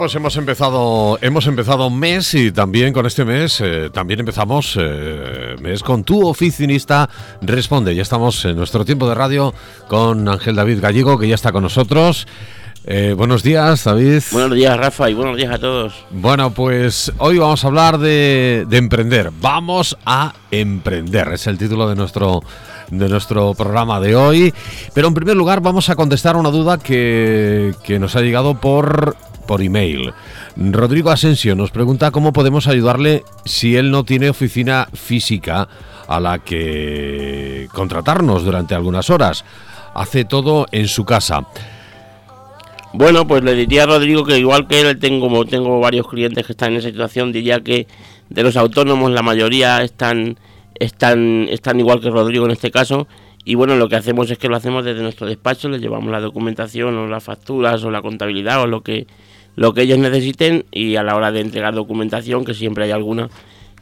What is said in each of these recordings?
pues hemos empezado, hemos empezado un mes y también con este mes, eh, también empezamos eh, mes con tu oficinista responde. Ya estamos en nuestro tiempo de radio con Ángel David Gallego, que ya está con nosotros. Eh, buenos días, David. Buenos días, Rafa, y buenos días a todos. Bueno, pues hoy vamos a hablar de, de emprender. Vamos a emprender, es el título de nuestro de nuestro programa de hoy. Pero en primer lugar vamos a contestar una duda que, que nos ha llegado por, por email. Rodrigo Asensio nos pregunta cómo podemos ayudarle si él no tiene oficina física a la que contratarnos durante algunas horas. Hace todo en su casa. Bueno, pues le diría a Rodrigo que igual que él tengo, tengo varios clientes que están en esa situación, diría que de los autónomos la mayoría están están, están igual que Rodrigo en este caso. Y bueno, lo que hacemos es que lo hacemos desde nuestro despacho, les llevamos la documentación o las facturas o la contabilidad o lo que, lo que ellos necesiten y a la hora de entregar documentación, que siempre hay alguna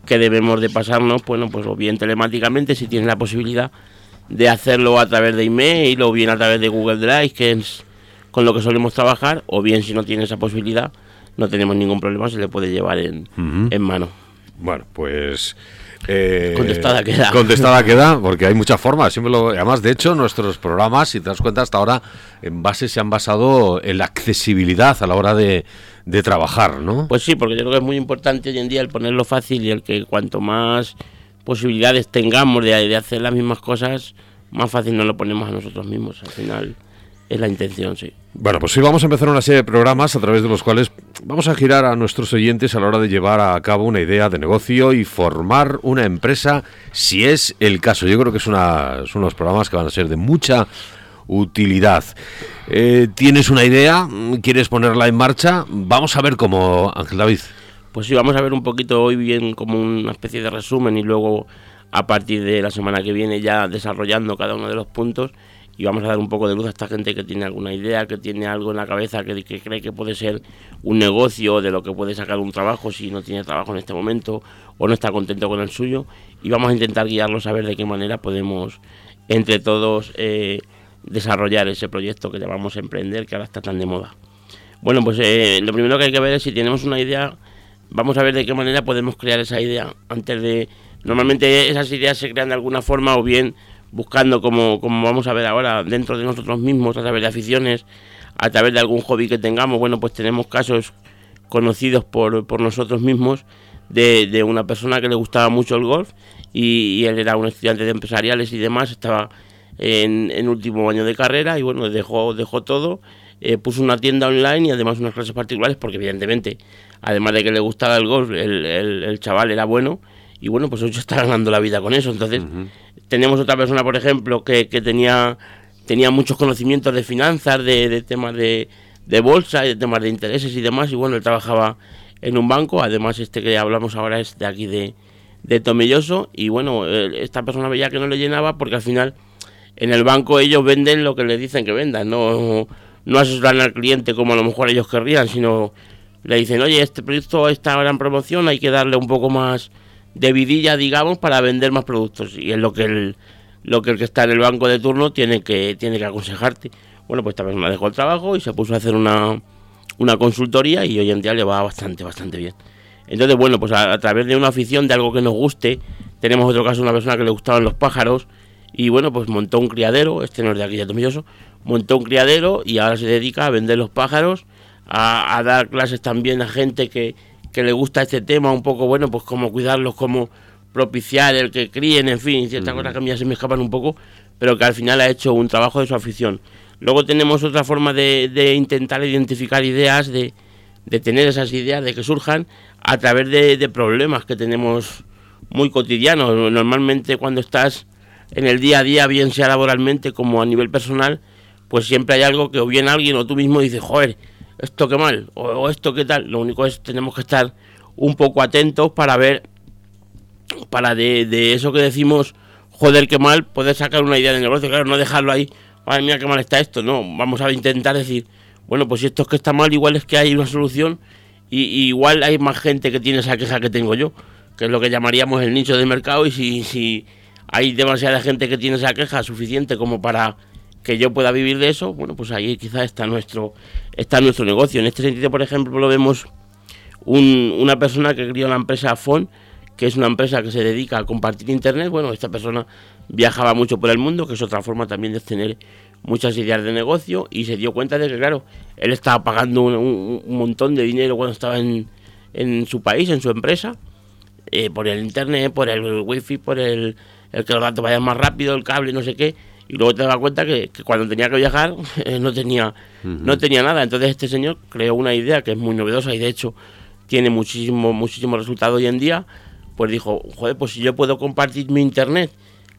que debemos de pasarnos, bueno, pues o bien telemáticamente si tienen la posibilidad de hacerlo a través de email o bien a través de Google Drive, que es con lo que solemos trabajar, o bien si no tiene esa posibilidad, no tenemos ningún problema, se le puede llevar en, en mano. Bueno, pues eh, contestada queda. Contestada queda, porque hay muchas formas. Siempre lo, además, de hecho, nuestros programas, si te das cuenta, hasta ahora en base se han basado en la accesibilidad a la hora de, de trabajar, ¿no? Pues sí, porque yo creo que es muy importante hoy en día el ponerlo fácil y el que cuanto más posibilidades tengamos de, de hacer las mismas cosas, más fácil nos lo ponemos a nosotros mismos. Al final es la intención, sí. Bueno, pues hoy vamos a empezar una serie de programas a través de los cuales vamos a girar a nuestros oyentes a la hora de llevar a cabo una idea de negocio y formar una empresa, si es el caso. Yo creo que es una, son unos programas que van a ser de mucha utilidad. Eh, ¿Tienes una idea? ¿Quieres ponerla en marcha? Vamos a ver cómo, Ángel David. Pues sí, vamos a ver un poquito hoy bien como una especie de resumen y luego a partir de la semana que viene ya desarrollando cada uno de los puntos y vamos a dar un poco de luz a esta gente que tiene alguna idea, que tiene algo en la cabeza, que, cree que puede ser un negocio, de lo que puede sacar un trabajo si no tiene trabajo en este momento o no está contento con el suyo. Y vamos a intentar guiarlos a ver de qué manera podemos entre todos eh, desarrollar ese proyecto que llamamos emprender, que ahora está tan de moda. Bueno, pues eh, lo primero que hay que ver es si tenemos una idea, vamos a ver de qué manera podemos crear esa idea antes de... Normalmente esas ideas se crean de alguna forma o bien buscando, como, como vamos a ver ahora, dentro de nosotros mismos, a través de aficiones, a través de algún hobby que tengamos. Bueno, pues tenemos casos conocidos por, por nosotros mismos de, de, una persona que le gustaba mucho el golf y, él era un estudiante de empresariales y demás, estaba en, en último año de carrera y bueno, dejó, dejó todo, eh, puso una tienda online y además unas clases particulares porque evidentemente, además de que le gustaba el golf, el, el, chaval era bueno y bueno, pues hoy está ganando la vida con eso. Entonces, tenemos otra persona, por ejemplo, que, que tenía, tenía muchos conocimientos de finanzas, de, temas de, bolsa, de temas de intereses y demás. Y bueno, él trabajaba en un banco. Además, este que hablamos ahora es de aquí de, de Tomelloso. Y bueno, esta persona veía que no le llenaba porque al final en el banco ellos venden lo que les dicen que vendan. No, no asesoran al cliente como a lo mejor ellos querrían, sino le dicen, oye, este producto está en promoción, hay que darle un poco más de vidilla, digamos, para vender más productos. Y es lo que el, lo que el que está en el banco de turno tiene que, tiene que aconsejarte. Bueno, pues esta persona dejó el trabajo y se puso a hacer una, una consultoría y hoy en día le va bastante, bastante bien. Entonces, bueno, pues a, través de una afición, de algo que nos guste, tenemos otro caso, una persona que le gustaban los pájaros y bueno, pues montó un criadero, este no es de aquí de Tomilloso, montó un criadero y ahora se dedica a vender los pájaros, a dar clases también a gente que, que le gusta este tema, un poco, bueno, pues cómo cuidarlos, cómo propiciar el que críen, en fin, ciertas cosas que a mí ya se me escapan un poco, pero que al final ha hecho un trabajo de su afición. Luego tenemos otra forma de, de intentar identificar ideas, de, de, tener esas ideas, de que surjan a través de, de, problemas que tenemos muy cotidianos. Normalmente cuando estás en el día a día, bien sea laboralmente como a nivel personal, pues siempre hay algo que o bien alguien o tú mismo dices, joder, esto qué mal o, esto qué tal. Lo único es tenemos que estar un poco atentos para ver, para de, eso que decimos, joder, qué mal, poder sacar una idea de negocio. Claro, no dejarlo ahí, madre mía, qué mal está esto. No, vamos a intentar decir, bueno, pues si esto es que está mal, igual es que hay una solución y, igual hay más gente que tiene esa queja que tengo yo, que es lo que llamaríamos el nicho de mercado y si, si hay demasiada gente que tiene esa queja suficiente como para que yo pueda vivir de eso, bueno, pues ahí quizás está nuestro, está nuestro negocio. En este sentido, por ejemplo, lo vemos una persona que crió la empresa FON, que es una empresa que se dedica a compartir internet. Bueno, esta persona viajaba mucho por el mundo, que es otra forma también de tener muchas ideas de negocio, y se dio cuenta de que, claro, él estaba pagando un, montón de dinero cuando estaba en, en su país, en su empresa, eh, por el internet, por el wifi, por el, el que los datos vayan más rápido, el cable, no sé qué y luego te das cuenta que, cuando tenía que viajar eh, no tenía no tenía nada. Entonces este señor creó una idea que es muy novedosa y de hecho tiene muchísimo muchísimo resultado hoy en día pues dijo joder pues si yo puedo compartir mi internet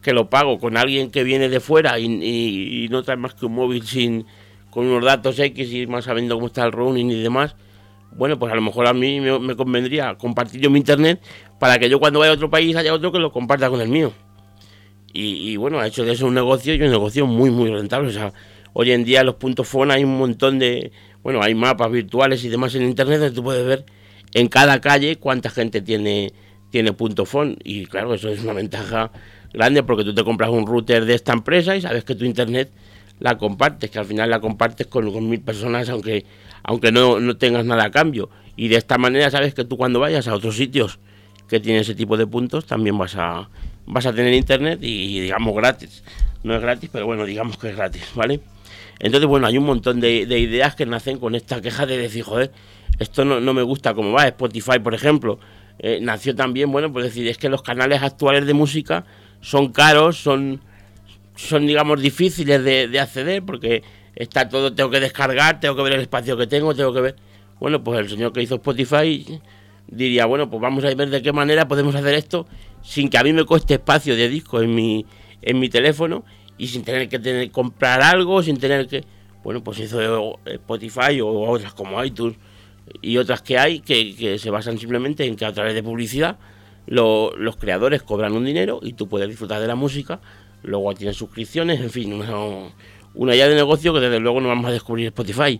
que lo pago con alguien que viene de fuera y, no trae más que un móvil sin con unos datos X y más sabiendo cómo está el roaming y demás bueno pues a lo mejor a mí me, me convendría compartir yo mi internet para que yo cuando vaya a otro país haya otro que lo comparta con el mío y, bueno, ha hecho de eso un negocio y un negocio muy, muy rentable. O sea, hoy en día los puntos phone hay un montón de, bueno, hay mapas virtuales y demás en internet donde tú puedes ver en cada calle cuánta gente tiene, tiene punto phone. Y claro, eso es una ventaja grande porque tú te compras un router de esta empresa y sabes que tu internet la compartes, que al final la compartes con, con mil personas aunque, aunque no, no tengas nada a cambio. Y de esta manera sabes que tú cuando vayas a otros sitios que tienen ese tipo de puntos también vas a vas a tener internet y, digamos gratis. No es gratis, pero bueno, digamos que es gratis, ¿vale? Entonces, bueno, hay un montón de, ideas que nacen con esta queja de decir, joder, esto no, me gusta como va. Spotify, por ejemplo, eh, nació también, bueno, pues decir, es que los canales actuales de música son caros, son, son digamos, difíciles de acceder porque está todo, tengo que descargar, tengo que ver el espacio que tengo, tengo que ver. Bueno, pues el señor que hizo Spotify diría, bueno, pues vamos a ver de qué manera podemos hacer esto sin que a mí me cueste espacio de disco en mi, en mi teléfono y sin tener que tener, comprar algo, sin tener que... Bueno, pues hizo Spotify o otras como iTunes y otras que hay que, se basan simplemente en que a través de publicidad los creadores cobran un dinero y tú puedes disfrutar de la música, luego tienes suscripciones, en fin, una, una idea de negocio que desde luego no vamos a descubrir Spotify.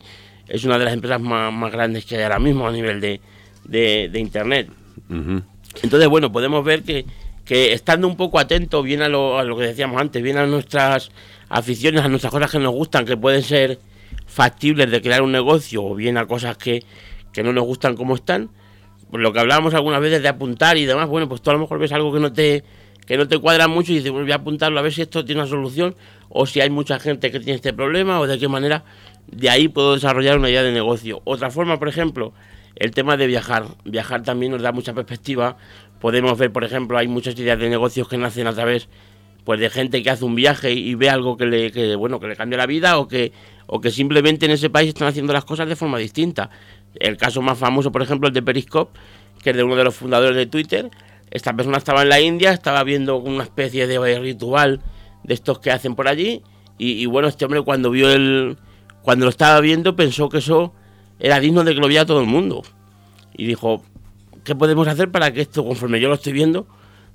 Es una de las empresas más, grandes que hay ahora mismo a nivel de, de, Internet. Entonces, bueno, podemos ver que, que estando un poco atento bien a lo, a lo que decíamos antes, bien a nuestras aficiones, a nuestras cosas que nos gustan, que pueden ser factibles de crear un negocio, o bien a cosas que, que no nos gustan como están, pues lo que hablábamos algunas veces de apuntar y demás, bueno, pues tú a lo mejor ves algo que no te que no te cuadra mucho y dices, voy a apuntarlo a ver si esto tiene una solución o si hay mucha gente que tiene este problema o de qué manera de ahí puedo desarrollar una idea de negocio. Otra forma, por ejemplo, el tema de viajar. Viajar también nos da mucha perspectiva. Podemos ver, por ejemplo, hay muchas ideas de negocios que nacen a través pues de gente que hace un viaje y ve algo que le bueno que le cambia la vida o que o que simplemente en ese país están haciendo las cosas de forma distinta. El caso más famoso, por ejemplo, el de Periscope, que es de uno de los fundadores de Twitter. Esta persona estaba en la India, estaba viendo una especie de ritual de estos que hacen por allí y, y bueno, este hombre cuando vio el cuando lo estaba viendo pensó que eso era digno de que lo viera todo el mundo. Y dijo, ¿qué podemos hacer para que esto, conforme yo lo estoy viendo,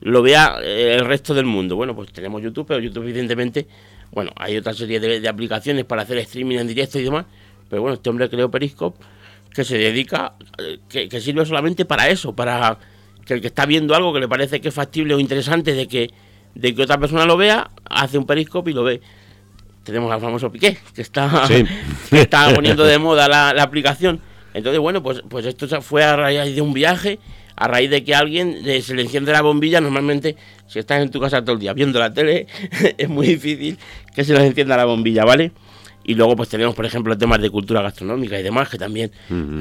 lo vea eh, el resto del mundo? Bueno, pues tenemos YouTube, pero YouTube evidentemente, bueno, hay otra serie de, aplicaciones para hacer streaming en directo y demás, pero bueno, este hombre creó Periscope que se dedica, eh, que, sirve solamente para eso, para que el que está viendo algo que le parece que es factible o interesante de que, de que otra persona lo vea, hace un Periscope y lo ve tenemos al famoso Piqué, que está, está poniendo de moda la, aplicación. Entonces, bueno, pues, pues esto fue a raíz de un viaje, a raíz de que alguien se le enciende la bombilla. Normalmente, si estás en tu casa todo el día viendo la tele, es muy difícil que se les encienda la bombilla, ¿vale? Y luego pues tenemos, por ejemplo, temas de cultura gastronómica y demás, que también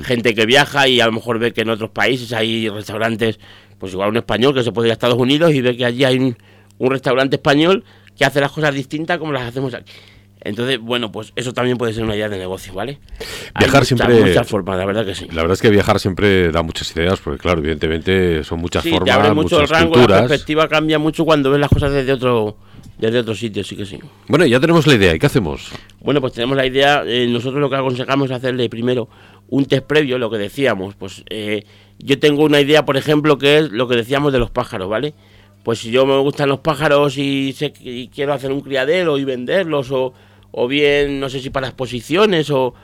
gente que viaja y a lo mejor ve que en otros países hay restaurantes, pues igual un español que se puede ir a Estados Unidos y ve que allí hay un, un restaurante español que hace las cosas distintas como las hacemos aquí. Entonces, bueno, pues eso también puede ser una idea de negocio, ¿vale? Viajar Hay siempre. Muchas formas, la verdad que sí. La verdad es que viajar siempre da muchas ideas, porque claro, evidentemente son muchas formas, te abre mucho el rango, La perspectiva cambia mucho cuando ves las cosas desde otro desde otro sitio, sí que sí. Bueno, ya tenemos la idea, ¿y qué hacemos? Bueno, pues tenemos la idea, eh, nosotros lo que aconsejamos es hacerle primero un test previo, lo que decíamos, pues eh, yo tengo una idea, por ejemplo, que es lo que decíamos de los pájaros, ¿vale? Pues si yo me gustan los pájaros y, sé, y quiero hacer un criadero y venderlos o o bien no sé si para exposiciones o,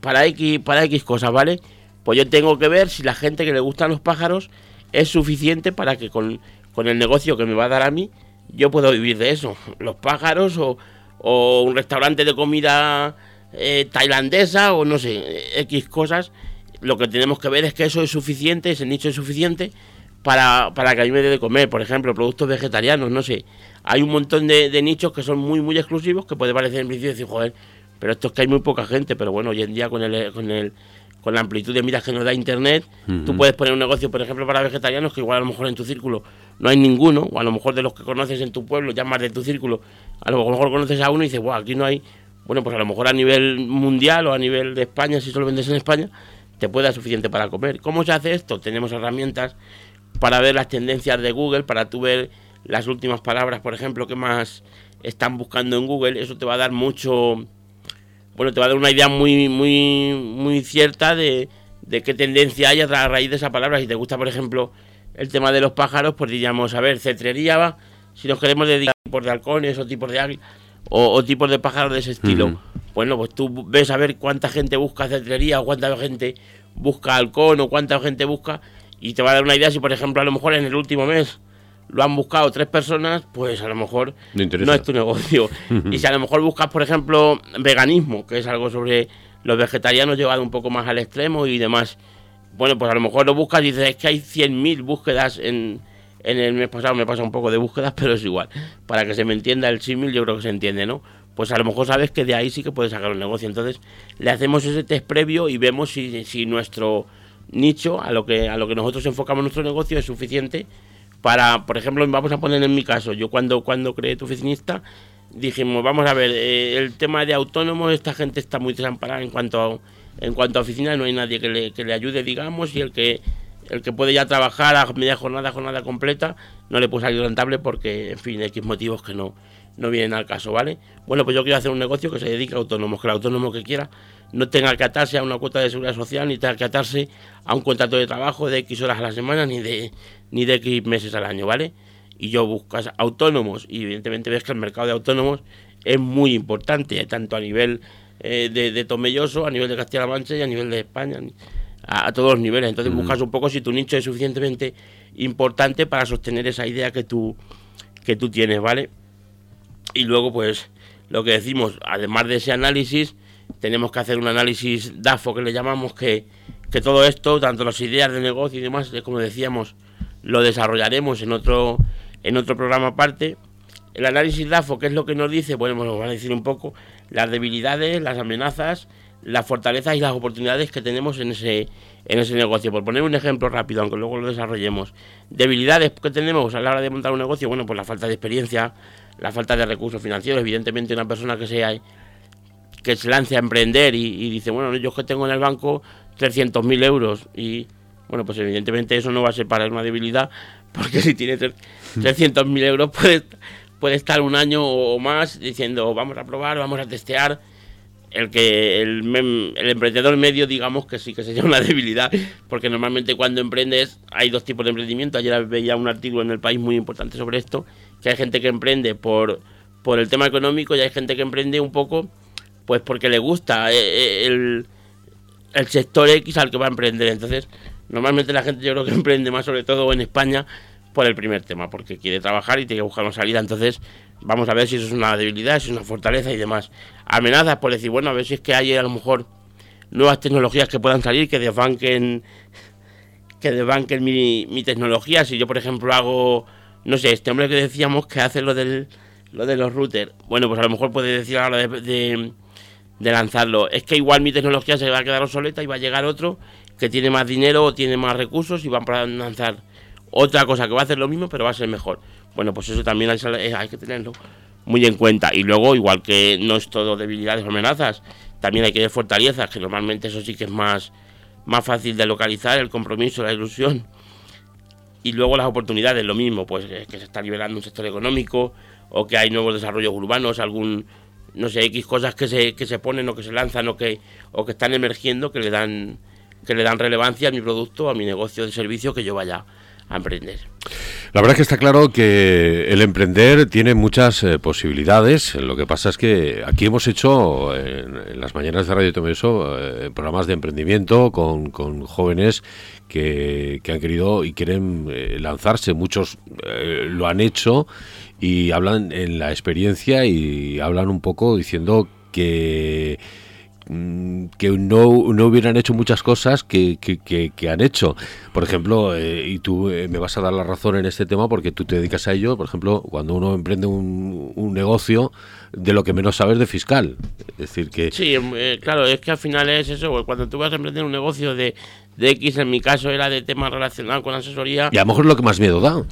para X para X cosas, ¿vale? Pues yo tengo que ver si la gente que le gustan los pájaros es suficiente para que con, el negocio que me va a dar a mí yo puedo vivir de eso. Los pájaros o, o un restaurante de comida eh, tailandesa o no sé, X cosas, lo que tenemos que ver es que eso es suficiente, ese nicho es suficiente para, para que a mí me dé de comer. Por ejemplo, productos vegetarianos, no sé. Hay un montón de, nichos que son muy, muy exclusivos que puede parecer en principio decir, joder, pero esto es que hay muy poca gente, pero bueno, hoy en día con el, con el con la amplitud de miras que nos da internet, tú puedes poner un negocio, por ejemplo, para vegetarianos, que igual a lo mejor en tu círculo no hay ninguno, o a lo mejor de los que conoces en tu pueblo, ya más de tu círculo, a lo mejor conoces a uno y dices, wow, aquí no hay, bueno, pues a lo mejor a nivel mundial o a nivel de España, si solo vendes en España, te puede dar suficiente para comer. ¿Cómo se hace esto? Tenemos herramientas para ver las tendencias de Google, para tú ver las últimas palabras, por ejemplo, que más están buscando en Google, eso te va a dar mucho bueno, te va a dar una idea muy, muy, muy cierta de, qué tendencia hay a raíz de esa palabra. Si te gusta, por ejemplo, el tema de los pájaros, pues diríamos, a ver, cetrería va, si nos queremos dedicar a tipos de halcones o tipos de águilas o, tipos de pájaros de ese estilo. Bueno, pues tú ves a ver cuánta gente busca cetrería o cuánta gente busca halcón o cuánta gente busca y te va a dar una idea si, por ejemplo, a lo mejor en el último mes lo han buscado tres personas, pues a lo mejor no es tu negocio. y si a lo mejor buscas, por ejemplo, veganismo, que es algo sobre los vegetarianos llevado un poco más al extremo y demás, bueno, pues a lo mejor lo buscas y dices, es que hay 100.000 búsquedas en, en el mes pasado, me pasa un poco de búsquedas, pero es igual. Para que se me entienda el símil, yo creo que se entiende, ¿no? Pues a lo mejor sabes que de ahí sí que puedes sacar un negocio. Entonces, le hacemos ese test previo y vemos si, si nuestro nicho, a lo que a lo que nosotros enfocamos nuestro negocio, es suficiente para, por ejemplo, vamos a poner en mi caso, yo cuando, cuando creé tu oficinista, dijimos, vamos a ver, eh, el tema de autónomos, esta gente está muy desamparada en cuanto a, en cuanto a oficina, no hay nadie que le, que le ayude, digamos, y el que el que puede ya trabajar a media jornada, jornada completa, no le puede salir rentable porque, en fin, X motivos que no, no vienen al caso, ¿vale? Bueno, pues yo quiero hacer un negocio que se dedique a autónomos, que el autónomo que quiera no tenga que atarse a una cuota de seguridad social, ni tenga que atarse a un contrato de trabajo de X horas a la semana, ni de, ni de X meses al año, ¿vale? Y yo buscas autónomos, y evidentemente ves que el mercado de autónomos es muy importante, tanto a nivel eh, de, Tomelloso, a nivel de Castilla-La Mancha y a nivel de España, a, todos los niveles. Entonces buscas un poco si tu nicho es suficientemente importante para sostener esa idea que tú, que tú tienes, ¿vale? Y luego, pues, lo que decimos, además de ese análisis, tenemos que hacer un análisis DAFO que le llamamos que, que todo esto, tanto las ideas de negocio y demás, como decíamos, lo desarrollaremos en otro, en otro programa aparte. El análisis DAFO, ¿qué es lo que nos dice? Bueno, nos va a decir un poco las debilidades, las amenazas, las fortalezas y las oportunidades que tenemos en ese, en ese negocio. Por poner un ejemplo rápido, aunque luego lo desarrollemos. Debilidades que tenemos a la hora de montar un negocio, bueno, pues la falta de experiencia, la falta de recursos financieros. Evidentemente, una persona que sea que se lance a emprender y, dice, bueno, yo que tengo en el banco 300.000 euros y, bueno, pues evidentemente eso no va a ser para una debilidad, porque si tiene 300.000 euros puede, puede estar un año o más diciendo, vamos a probar, vamos a testear. El que el, el emprendedor medio, digamos que sí que sería una debilidad, porque normalmente cuando emprendes hay dos tipos de emprendimiento. Ayer veía un artículo en el país muy importante sobre esto, que hay gente que emprende por, por el tema económico y hay gente que emprende un poco pues porque le gusta eh, eh, el, el sector X al que va a emprender. Entonces, normalmente la gente yo creo que emprende más, sobre todo en España, por el primer tema, porque quiere trabajar y tiene que buscar una salida. Entonces, vamos a ver si eso es una debilidad, si es una fortaleza y demás. Amenazas por decir, bueno, a ver si es que hay a lo mejor nuevas tecnologías que puedan salir, que desbanquen, que desbanquen mi, mi tecnología. Si yo, por ejemplo, hago, no sé, este hombre que decíamos que hace lo del lo de los routers, bueno, pues a lo mejor puede decir ahora de de lanzarlo. Es que igual mi tecnología se va a quedar obsoleta y va a llegar otro que tiene más dinero o tiene más recursos y van a lanzar otra cosa que va a hacer lo mismo pero va a ser mejor. Bueno, pues eso también hay, que tenerlo muy en cuenta. Y luego, igual que no es todo debilidades o amenazas, también hay que ver fortalezas, que normalmente eso sí que es más, más fácil de localizar, el compromiso, la ilusión. Y luego las oportunidades, lo mismo, pues que se está liberando un sector económico o que hay nuevos desarrollos urbanos, algún no sé, X cosas que se, que se ponen o que se lanzan o que, o que están emergiendo que le dan que le dan relevancia a mi producto, a mi negocio de servicio que yo vaya a emprender. La verdad es que está claro que el emprender tiene muchas eh, posibilidades. Lo que pasa es que aquí hemos hecho en, las mañanas de Radio Tomeso eh, programas de emprendimiento con, jóvenes que, han querido y quieren eh, lanzarse. Muchos lo han hecho y hablan en la experiencia y hablan un poco diciendo que Mm, que no, no, hubieran hecho muchas cosas que, que, han hecho. Por ejemplo, eh, y tú eh, me vas a dar la razón en este tema porque tú te dedicas a ello, por ejemplo, cuando uno emprende un, un negocio, de lo que menos sabes de fiscal. Es decir, que... Sí, em, eh, claro, es que al final es eso, cuando tú vas a emprender un negocio de, de X, en mi caso era de temas relacionados con asesoría. Y a lo mejor es lo que más miedo da.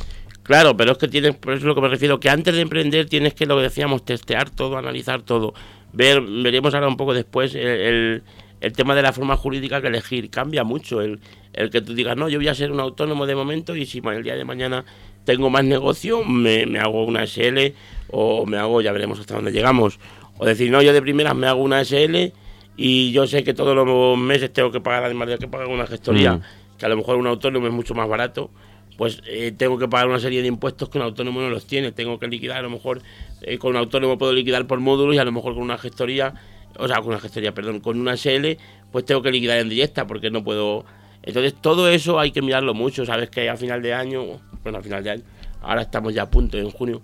Claro, pero es que tienes, por eso es lo que me refiero, que antes de emprender tienes que, lo que decíamos, testear todo, analizar todo ver, veremos ahora un poco después el, el, tema de la forma jurídica que elegir. Cambia mucho el, el, que tú digas, no, yo voy a ser un autónomo de momento y si el día de mañana tengo más negocio, me, me hago una SL o me hago, ya veremos hasta dónde llegamos. O decir, no, yo de primeras me hago una SL y yo sé que todos los meses tengo que pagar, además de que pagar una gestoría, mm. que a lo mejor un autónomo es mucho más barato pues eh, tengo que pagar una serie de impuestos que un autónomo no los tiene. Tengo que liquidar, a lo mejor eh, con un autónomo puedo liquidar por módulos y a lo mejor con una gestoría, o sea, con una gestoría, perdón, con una SL, pues tengo que liquidar en directa porque no puedo. Entonces todo eso hay que mirarlo mucho. Sabes que a final de año, bueno, a final de año, ahora estamos ya a punto, en junio,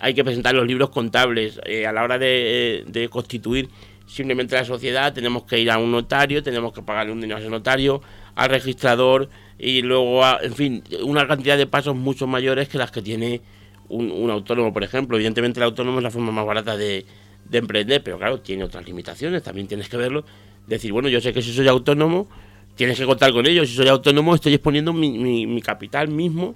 hay que presentar los libros contables. Eh, a la hora de, de constituir simplemente la sociedad, tenemos que ir a un notario, tenemos que pagarle un dinero a ese notario, al registrador y luego, en fin, una cantidad de pasos mucho mayores que las que tiene un, autónomo, por ejemplo. Evidentemente el autónomo es la forma más barata de, emprender, pero claro, tiene otras limitaciones, también tienes que verlo. Decir, bueno, yo sé que si soy autónomo, tienes que contar con ello. Si soy autónomo, estoy exponiendo mi, mi, capital mismo,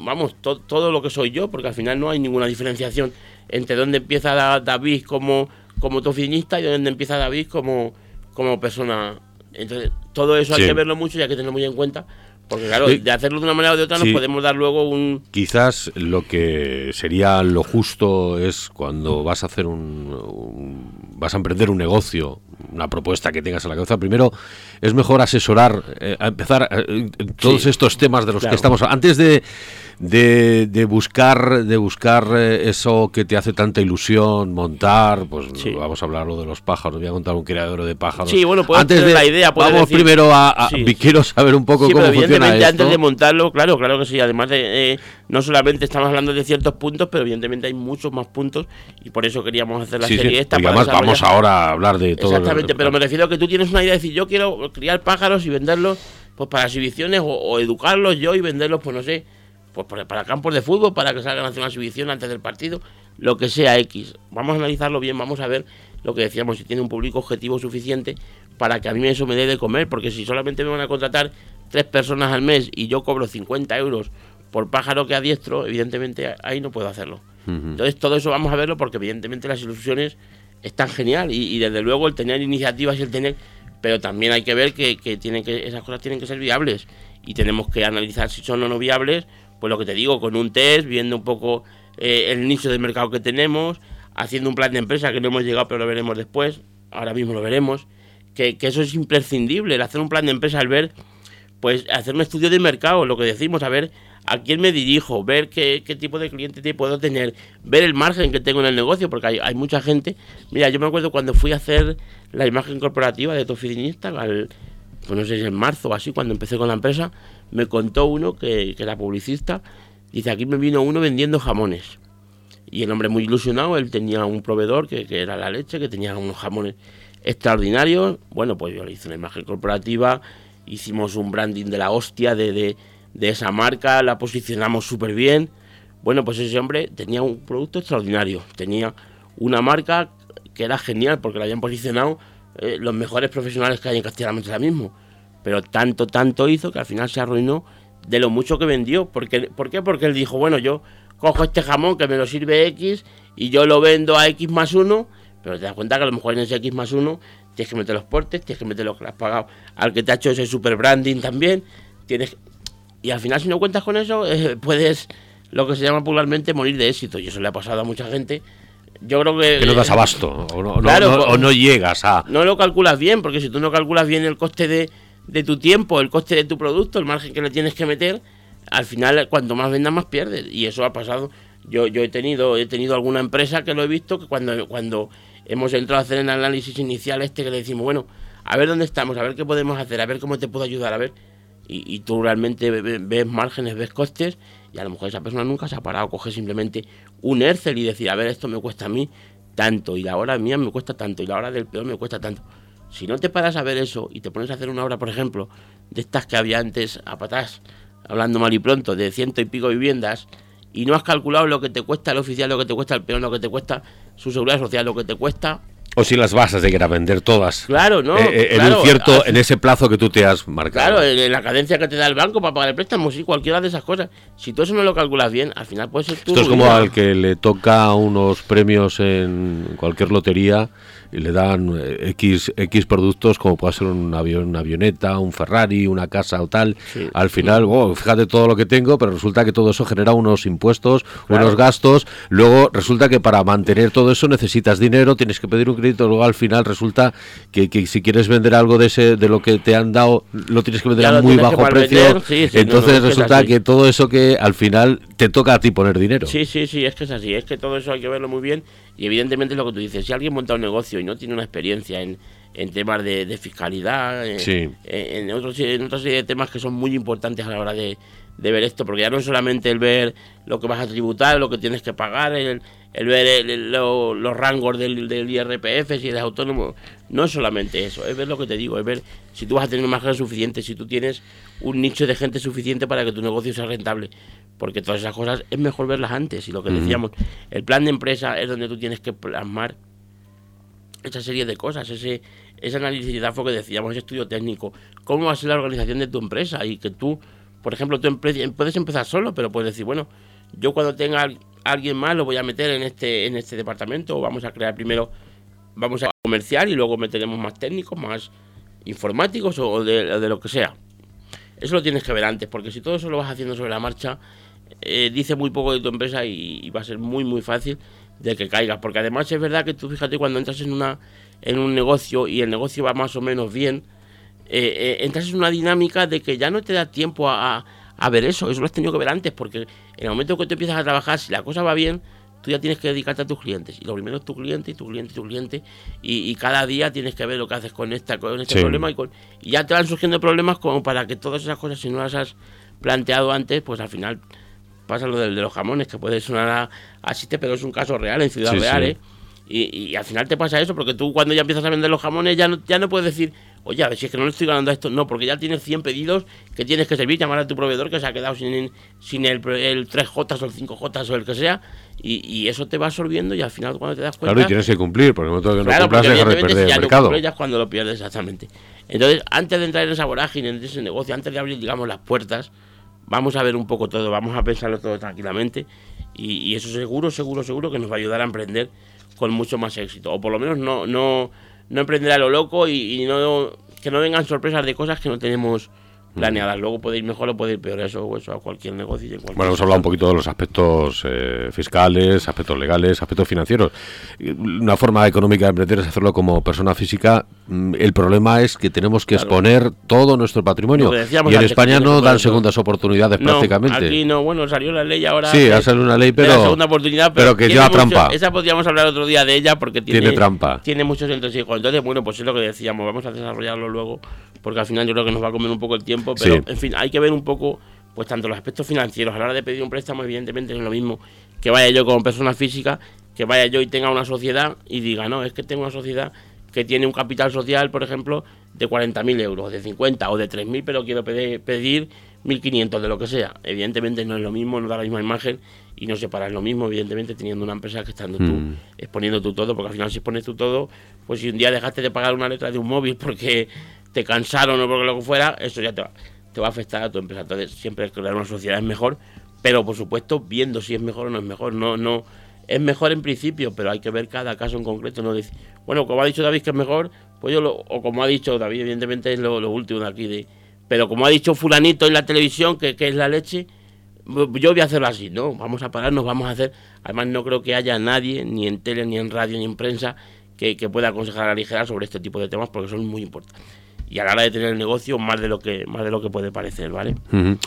vamos, todo lo que soy yo, porque al final no hay ninguna diferenciación entre dónde empieza David como, como tu oficinista y dónde empieza David como, como persona. Entonces, todo eso hay que verlo mucho y hay que tenerlo muy en cuenta porque claro, de hacerlo de una manera o de otra nos podemos dar luego un... Quizás lo que sería lo justo es cuando vas a hacer un, vas a emprender un negocio, una propuesta que tengas en la cabeza, primero es mejor asesorar, eh, a empezar eh, todos estos temas de los que estamos antes de de, de buscar de buscar eh, eso que te hace tanta ilusión montar pues vamos a hablar de los pájaros voy a contar un criadero de pájaros. Sí bueno antes de la idea vamos primero a, quiero saber un poco cómo funciona esto. antes de montarlo claro claro que sí además de eh, no solamente estamos hablando de ciertos puntos pero evidentemente hay muchos más puntos y por eso queríamos hacer la serie esta y además vamos ahora a hablar de todo exactamente pero me refiero a que tú tienes una idea de decir yo quiero criar pájaros y venderlos pues para exhibiciones o, o educarlos yo y venderlos pues no sé pues para campos de fútbol, para que salgan a hacer una exhibición antes del partido, lo que sea X. Vamos a analizarlo bien, vamos a ver lo que decíamos, si tiene un público objetivo suficiente para que a mí eso me dé de comer, porque si solamente me van a contratar tres personas al mes y yo cobro 50 euros por pájaro que adiestro, evidentemente ahí no puedo hacerlo. Entonces todo eso vamos a verlo porque evidentemente las ilusiones están genial y, desde luego el tener iniciativas y el tener, pero también hay que ver que, que, tienen que esas cosas tienen que ser viables y tenemos que analizar si son o no viables pues lo que te digo, con un test, viendo un poco eh, el nicho de mercado que tenemos, haciendo un plan de empresa que no hemos llegado, pero lo veremos después, ahora mismo lo veremos, que, eso es imprescindible, el hacer un plan de empresa, el ver, pues hacer un estudio de mercado, lo que decimos, a ver a quién me dirijo, ver qué, tipo de cliente te puedo tener, ver el margen que tengo en el negocio, porque hay, hay, mucha gente. Mira, yo me acuerdo cuando fui a hacer la imagen corporativa de tu oficinista, al, pues no sé si en marzo o así, cuando empecé con la empresa, me contó uno que, era publicista, dice, aquí me vino uno vendiendo jamones. Y el hombre muy ilusionado, él tenía un proveedor que, era la leche, que tenía unos jamones extraordinarios. Bueno, pues yo le hice una imagen corporativa, hicimos un branding de la hostia de, de, esa marca, la posicionamos súper bien. Bueno, pues ese hombre tenía un producto extraordinario, tenía una marca que era genial porque la habían posicionado eh, los mejores profesionales que hay en Castilla-La ahora mismo pero tanto, tanto hizo que al final se arruinó de lo mucho que vendió. Porque, ¿Por qué? Porque él dijo, bueno, yo cojo este jamón que me lo sirve X y yo lo vendo a X más 1, pero te das cuenta que a lo mejor en ese X más 1 tienes que meter los portes, tienes que meter lo que has pagado al que te ha hecho ese super branding también, tienes y al final si no cuentas con eso eh, puedes lo que se llama popularmente morir de éxito y eso le ha pasado a mucha gente yo creo que... Que no das abasto, o no, o no llegas a... No lo calculas bien, porque si tú no calculas bien el coste de, de tu tiempo, el coste de tu producto, el margen que le tienes que meter, al final cuanto más vendas más pierdes y eso ha pasado. Yo, yo he tenido he tenido alguna empresa que lo he visto que cuando cuando hemos entrado a hacer el análisis inicial este que le decimos, bueno, a ver dónde estamos, a ver qué podemos hacer, a ver cómo te puedo ayudar, a ver. Y, tú realmente ves márgenes, ves costes y a lo mejor esa persona nunca se ha parado, coge simplemente un Excel y decir, a ver, esto me cuesta a mí tanto y la hora mía me cuesta tanto y la hora del peor me cuesta tanto. Si no te paras a ver eso y te pones a hacer una obra, por ejemplo, de estas que había antes a patás, hablando mal y pronto, de ciento y pico viviendas, y no has calculado lo que te cuesta el oficial, lo que te cuesta el peón, lo que te cuesta su seguridad social, lo que te cuesta o si las vas a llegar a vender todas. Claro, ¿no? Eh, eh, en un cierto, en ese plazo que tú te has marcado. Claro, en la cadencia que te da el banco para pagar el préstamo, sí, cualquiera de esas cosas. Si tú eso no lo calculas bien, al final puede ser tú. Esto es como al que le toca unos premios en cualquier lotería y le dan eh, X, X productos como puede ser un avión, una avioneta, un Ferrari, una casa o tal. Al final, fíjate todo lo que tengo, pero resulta que todo eso genera unos impuestos, unos gastos. Luego resulta que para mantener todo eso necesitas dinero, tienes que pedir un crédito. Luego al final resulta que, que si quieres vender algo de ese de lo que te han dado, lo tienes que vender a muy bajo precio. Entonces resulta que todo eso que al final te toca a ti poner dinero. Sí, sí, sí, es que es así. Es que todo eso hay que verlo muy bien y evidentemente es lo que tú dices, si alguien monta un negocio y no tiene una experiencia en, en temas de, fiscalidad, en, en, otros, en otra serie de temas que son muy importantes a la hora de, ver esto, porque ya no es solamente el ver lo que vas a tributar, lo que tienes que pagar, el, el ver los rangos del, del, IRPF, si eres autónomo, no es solamente eso, es ver lo que te digo, es ver si tú vas a tener una margen suficiente, si tú tienes un nicho de gente suficiente para que tu negocio sea rentable porque todas esas cosas es mejor verlas antes. Y lo que decíamos, el plan de empresa es donde tú tienes que plasmar esa serie de cosas, ese, ese análisis de DAFO que decíamos, ese estudio técnico, cómo va a ser la organización de tu empresa y que tú, por ejemplo, tú puedes empezar solo, pero puedes decir, bueno, yo cuando tenga alguien más lo voy a meter en este, en este departamento o vamos a crear primero, vamos a comerciar y luego meteremos más técnicos, más informáticos o de, lo que sea. Eso lo tienes que ver antes, porque si todo eso lo vas haciendo sobre la marcha, eh, dice muy poco de tu empresa y, va a ser muy muy fácil de que caigas. Porque además es verdad que tú fíjate cuando entras en una en un negocio y el negocio va más o menos bien, eh, eh, entras en una dinámica de que ya no te da tiempo a, ver eso. Eso lo has tenido que ver antes, porque en el momento que tú empiezas a trabajar, si la cosa va bien, tú ya tienes que dedicarte a tus clientes. Y lo primero es tu cliente y tu cliente y tu cliente. Y, cada día tienes que ver lo que haces con, esta, con este problema. Y, con, y ya te van surgiendo problemas como para que todas esas cosas, si no las has planteado antes, pues al final pasa lo del de los jamones, que puede sonar así, pero es un caso real, en Ciudad Real, ¿eh? Y, al final te pasa eso, porque tú cuando ya empiezas a vender los jamones ya no, ya no puedes decir, oye, a ver si es que no le estoy ganando a esto. No, porque ya tienes 100 pedidos que tienes que servir, llamar a tu proveedor que se ha quedado sin, sin el, el 3J o el 5J o el que sea, y, eso te va absorbiendo y al final cuando te das cuenta... Claro, y tienes que cumplir, porque no todo que no claro, cumplas es perder el mercado. ya es cuando lo pierdes exactamente. Entonces, antes de entrar en esa vorágine, en ese negocio, antes de abrir, digamos, las puertas, vamos a ver un poco todo, vamos a pensarlo todo tranquilamente y, eso seguro, seguro, seguro que nos va a ayudar a emprender con mucho más éxito. O por lo menos no, no, no emprender a lo loco y, no, que no vengan sorpresas de cosas que no tenemos planeadas. Luego puede ir mejor o puede ir peor, eso, eso a cualquier negocio. bueno, hemos hablado un poquito de los aspectos eh, fiscales, aspectos legales, aspectos financieros. Una forma económica de emprender es hacerlo como persona física. Mm, el problema es que tenemos que exponer todo nuestro patrimonio. Y en España no dan segundas oportunidades prácticamente. Aquí no, bueno, salió la ley ahora. Sí, ha salido una ley, pero. segunda oportunidad, pero, que lleva trampa. Esa podríamos hablar otro día de ella porque tiene, tiene trampa. Tiene muchos entresijos. Entonces, bueno, pues es lo que decíamos, vamos a desarrollarlo luego porque al final yo creo que nos va a comer un poco el tiempo, pero en fin, hay que ver un poco, pues tanto los aspectos financieros, a la hora de pedir un préstamo, evidentemente no es lo mismo que vaya yo como persona física, que vaya yo y tenga una sociedad y diga, no, es que tengo una sociedad que tiene un capital social, por ejemplo, de 40.000 euros, de 50 o de 3.000, pero quiero pedir, pedir 1.500 de lo que sea. Evidentemente no es lo mismo, no da la misma imagen y no se para lo mismo, evidentemente, teniendo una empresa que estando tú, mm. exponiendo tú todo, porque al final si expones tú todo, pues si un día dejaste de pagar una letra de un móvil porque te cansaron o porque lo que fuera, eso ya te va, te va a afectar a tu empresa. Entonces, siempre crear una sociedad es mejor, pero por supuesto, viendo si es mejor o no es mejor. No, no, es mejor en principio, pero hay que ver cada caso en concreto. No decir, bueno, como ha dicho David que es mejor, pues yo lo, o como ha dicho David, evidentemente es lo, último de aquí, de, pero como ha dicho Fulanito en la televisión, que, que es la leche, yo voy a hacerlo así, ¿no? Vamos a pararnos, vamos a hacer. Además, no creo que haya nadie, ni en tele, ni en radio, ni en prensa, que, que pueda aconsejar a ligera sobre este tipo de temas porque son muy importantes. Y a la hora de tener el negocio más de lo que más de lo que puede parecer, ¿vale?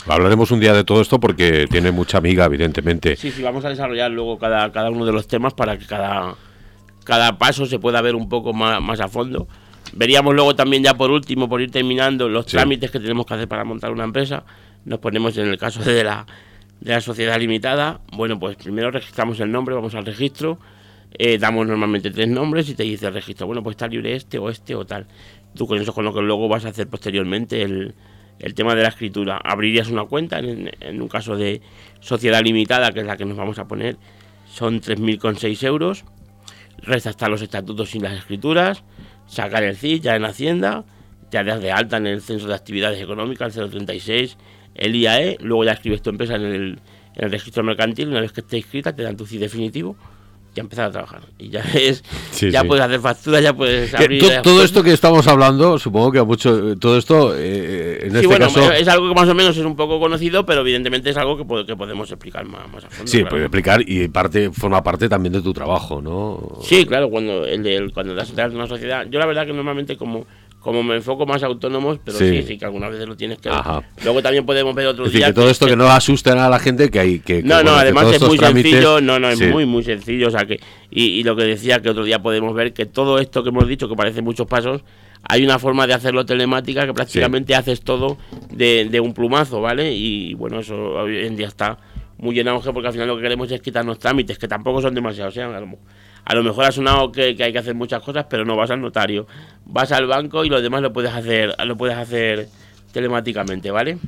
Hablaremos un día de todo esto porque tiene mucha amiga, evidentemente. Sí, sí, vamos a desarrollar luego cada, cada uno de los temas para que cada, cada paso se pueda ver un poco más, más a fondo. Veríamos luego también ya por último, por ir terminando, los trámites que tenemos que hacer para montar una empresa. Nos ponemos en el caso de la, de la sociedad limitada. Bueno, pues primero registramos el nombre, vamos al registro. Eh, damos normalmente tres nombres y te dice el registro, bueno, pues está libre este o este o tal. Tú con eso con lo que luego vas a hacer posteriormente el, el tema de la escritura. Abrirías una cuenta, en, en, un caso de sociedad limitada, que es la que nos vamos a poner, son 3.006 euros. Resta hasta los estatutos sin las escrituras, sacar el CID ya en Hacienda, te das de alta en el Censo de Actividades Económicas, el 036, el IAE, luego ya escribes tu empresa en el, en el registro mercantil, una vez que esté inscrita te dan tu CID definitivo ya empezar a trabajar. Y ya es, Sí, ya sí. puedes hacer facturas, ya puedes abrir. to- todo esto que estamos hablando, supongo que a mucho, todo esto, eh, en Sí, este bueno, caso, es algo que más o menos es un poco conocido, pero evidentemente es algo que, que podemos explicar más, más a fondo. sí, claro. puede explicar y parte forma parte también de tu trabajo, ¿no? Sí, claro, cuando el, el- cuando das una sociedad, yo la verdad que normalmente como como me enfoco más autónomos, pero Sí. sí, sí, que algunas veces lo tienes que ver. Ajá. Luego también podemos ver otro Es decir, día que todo esto que no asuste a la gente, que hay que... que, No, no, bueno, además es muy trámites- sencillo, no, no, es Sí. muy, muy sencillo, o sea que, y, y lo que decía que otro día podemos ver que todo esto que hemos dicho, que parece muchos pasos, hay una forma de hacerlo telemática que prácticamente haces todo de, de un plumazo, ¿vale? Y bueno, eso hoy en día está muy en auge porque al final lo que queremos es quitarnos trámites, que tampoco son demasiados, ¿eh? A, lo, mejor ha sonado que, que hay que hacer muchas cosas, pero no vas al notario, vas al banco y lo demás lo puedes hacer, lo puedes hacer telemáticamente, ¿vale?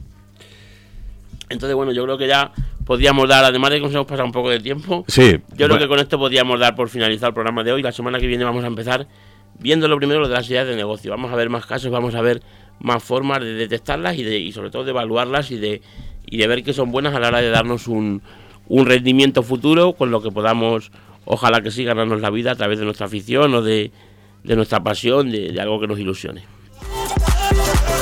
Entonces, bueno, yo creo que ya podríamos dar, además de que nos hemos pasado un poco de tiempo, Sí. yo creo que con esto podríamos dar por finalizado el programa de hoy. La semana que viene vamos a empezar viendo lo primero lo de las ideas de negocio. Vamos a ver más casos, vamos a ver más formas de detectarlas y, de, y sobre todo de evaluarlas y de, y de ver que son buenas a la hora de darnos un, un rendimiento futuro con lo que podamos, ojalá que sí, ganarnos la vida a través de nuestra afición o de, nuestra pasión, de algo que nos ilusione.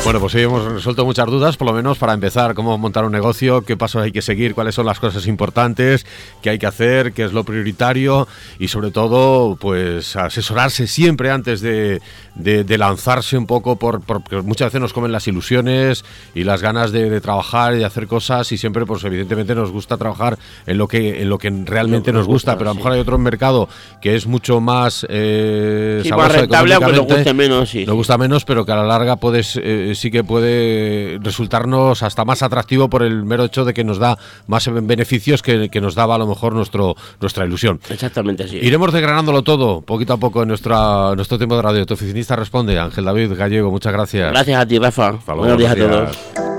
Bueno, pues hoy hemos resuelto muchas dudas, por lo menos para empezar, cómo montar un negocio, qué pasos hay que seguir, cuáles son las cosas importantes, qué hay que hacer, qué es lo prioritario y sobre todo, pues asesorarse siempre antes de, de- de lanzarse un poco, por, porque muchas veces nos comen las ilusiones y las ganas de, de trabajar y de hacer cosas y siempre, pues evidentemente nos gusta trabajar en lo que, en lo que realmente nos nos gusta, gusta, pero a lo sí. mejor hay otro mercado que es mucho más eh, Sí, más rentable, aunque nos guste menos, sí. Nos gusta menos, pero que a la larga puedes, eh, sí que puede resultarnos hasta más atractivo por el mero hecho de que nos da más beneficios que, que nos daba a lo mejor nuestro, nuestra ilusión. Exactamente así. Iremos desgranándolo todo, poquito a poco, en nuestra, nuestro tiempo de radio. Tu oficinista responde, Ángel David Gallego, muchas gracias. Gracias a ti, Rafa. Hasta luego, Buenos días a todos.